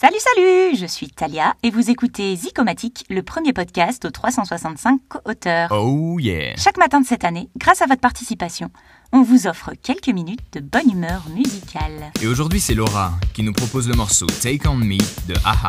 Salut, salut Je suis Talia et vous écoutez Zicomatique, le premier podcast aux 365 co-auteurs. Oh yeah Chaque matin de cette année, grâce à votre participation, on vous offre quelques minutes de bonne humeur musicale. Et aujourd'hui c'est Laura qui nous propose le morceau Take On Me de Aha.